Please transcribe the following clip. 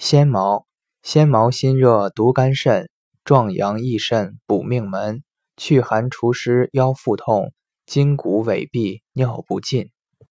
纤毛纤毛心热毒肝肾壮阳益肾补命门。祛寒除湿腰腹痛筋骨痿痹尿不尽。